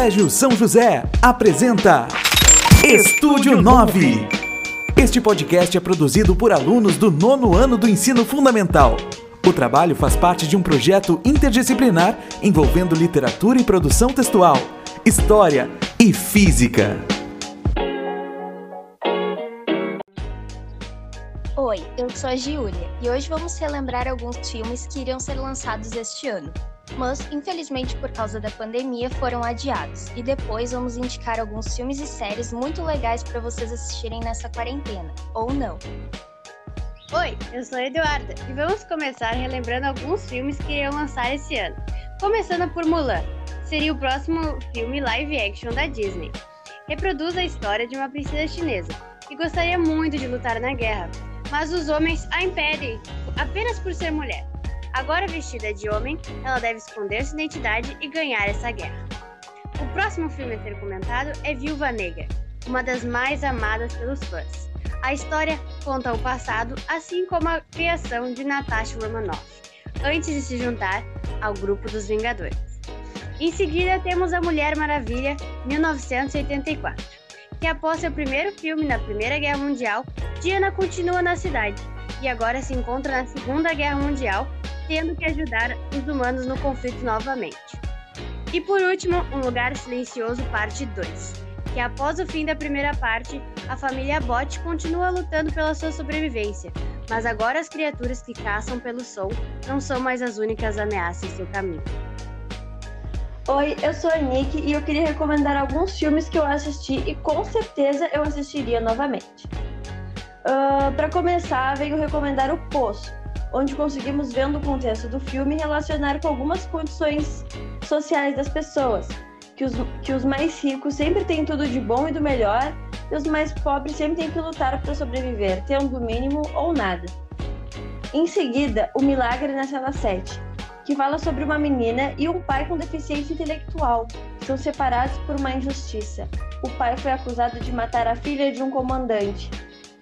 Colégio São José apresenta Estúdio 9. Este podcast é produzido por alunos do nono ano do ensino fundamental. O trabalho faz parte de um projeto interdisciplinar envolvendo literatura e produção textual, história e física. Oi, eu sou a Giulia e hoje vamos relembrar alguns filmes que iriam ser lançados este ano mas infelizmente por causa da pandemia foram adiados. E depois vamos indicar alguns filmes e séries muito legais para vocês assistirem nessa quarentena, ou não. Oi, eu sou a Eduarda e vamos começar relembrando alguns filmes que iriam lançar esse ano. Começando por Mulan, seria o próximo filme live action da Disney. Reproduz a história de uma princesa chinesa que gostaria muito de lutar na guerra, mas os homens a impedem apenas por ser mulher. Agora vestida de homem, ela deve esconder sua identidade e ganhar essa guerra. O próximo filme a ser comentado é Viúva Negra, uma das mais amadas pelos fãs. A história conta o passado, assim como a criação de Natasha Romanoff, antes de se juntar ao grupo dos Vingadores. Em seguida, temos A Mulher Maravilha, 1984, que após seu primeiro filme na Primeira Guerra Mundial, Diana continua na cidade e agora se encontra na Segunda Guerra Mundial tendo que ajudar os humanos no conflito novamente. E por último, Um Lugar Silencioso, parte 2, que após o fim da primeira parte, a família Bot continua lutando pela sua sobrevivência, mas agora as criaturas que caçam pelo som não são mais as únicas ameaças em seu caminho. Oi, eu sou a Nick e eu queria recomendar alguns filmes que eu assisti e com certeza eu assistiria novamente. Uh, ah, Para começar, venho recomendar O Poço, onde conseguimos, vendo o contexto do filme, relacionar com algumas condições sociais das pessoas, que os, que os mais ricos sempre têm tudo de bom e do melhor, e os mais pobres sempre têm que lutar para sobreviver, tendo o mínimo ou nada. Em seguida, O Milagre na Cela 7, que fala sobre uma menina e um pai com deficiência intelectual, que são separados por uma injustiça. O pai foi acusado de matar a filha de um comandante,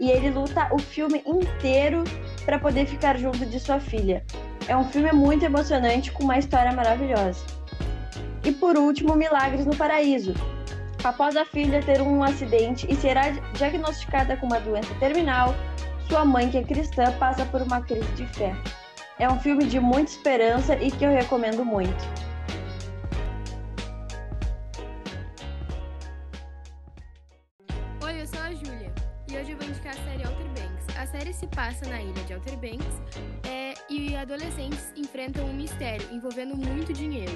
e ele luta o filme inteiro para poder ficar junto de sua filha. É um filme muito emocionante com uma história maravilhosa. E por último, Milagres no Paraíso. Após a filha ter um acidente e ser diagnosticada com uma doença terminal, sua mãe, que é cristã, passa por uma crise de fé. É um filme de muita esperança e que eu recomendo muito. Série se passa na ilha de Outer Banks é, e adolescentes enfrentam um mistério envolvendo muito dinheiro.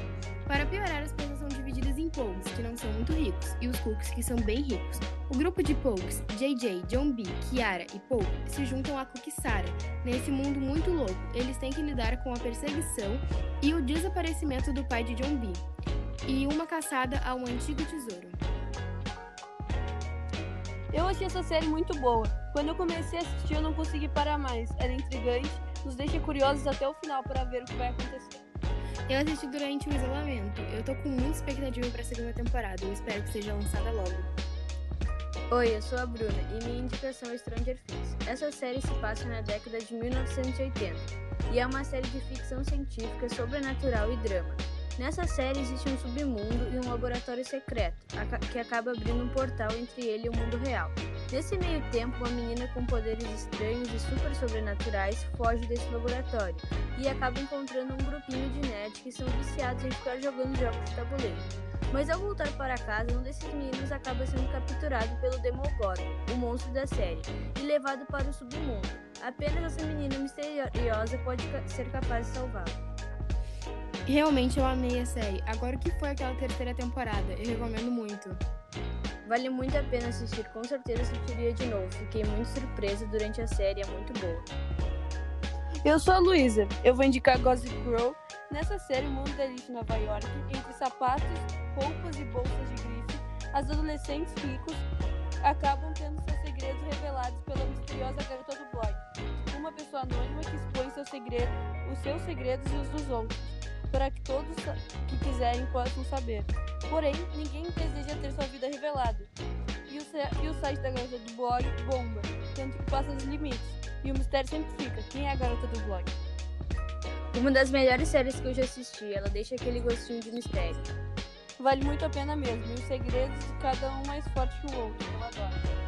Para piorar, as pessoas são divididas em Pogues, que não são muito ricos, e os Cooks, que são bem ricos. O grupo de Pogues, JJ, John B, Kiara e Pogue, se juntam a Cook Sara. Nesse mundo muito louco, eles têm que lidar com a perseguição e o desaparecimento do pai de John B. E uma caçada a um antigo tesouro. Eu achei essa série muito boa. Quando eu comecei a assistir, eu não consegui parar mais. Ela é intrigante, nos deixa curiosos até o final para ver o que vai acontecer. Eu assisti durante o isolamento. Eu tô com muita expectativa para a segunda temporada. Eu espero que seja lançada logo. Oi, eu sou a Bruna e minha indicação é Stranger Things. Essa série se passa na década de 1980 e é uma série de ficção científica, sobrenatural e drama. Nessa série existe um submundo e um laboratório secreto, que acaba abrindo um portal entre ele e o mundo real. Nesse meio tempo, uma menina com poderes estranhos e super sobrenaturais foge desse laboratório e acaba encontrando um grupinho de nerds que são viciados em ficar jogando jogos de tabuleiro. Mas ao voltar para casa, um desses meninos acaba sendo capturado pelo Demogorgon, o monstro da série, e levado para o submundo. Apenas essa menina misteriosa pode ser capaz de salvá-lo. Realmente eu amei a série. Agora o que foi aquela terceira temporada? Eu recomendo muito. Vale muito a pena assistir, com certeza assistiria de novo. Fiquei muito surpresa durante a série, é muito boa. Eu sou a Luísa, eu vou indicar Gossip Girl. Nessa série, o mundo da elite em Nova York, entre sapatos, roupas e bolsas de grife, as adolescentes ricos acabam tendo seus segredos revelados pela misteriosa garota do blog. Uma pessoa anônima que expõe seus segredos, os seus segredos e os dos outros para que todos que quiserem possam saber. Porém, ninguém deseja ter sua vida revelada. E o, e o site da garota do blog bomba, tanto que passa dos limites. E o mistério sempre fica: quem é a garota do blog? Uma das melhores séries que eu já assisti, ela deixa aquele gostinho de mistério. vale muito a pena mesmo. E os segredos de cada um mais forte que o outro. Eu adoro.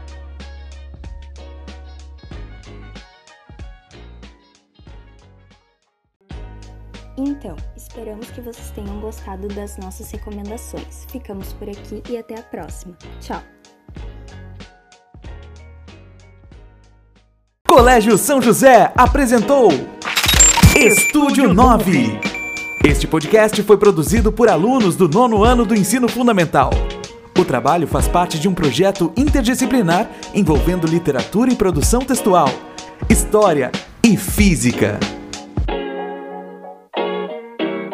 Então, esperamos que vocês tenham gostado das nossas recomendações. Ficamos por aqui e até a próxima. Tchau! Colégio São José apresentou Estúdio 9. Este podcast foi produzido por alunos do nono ano do ensino fundamental. O trabalho faz parte de um projeto interdisciplinar envolvendo literatura e produção textual, história e física.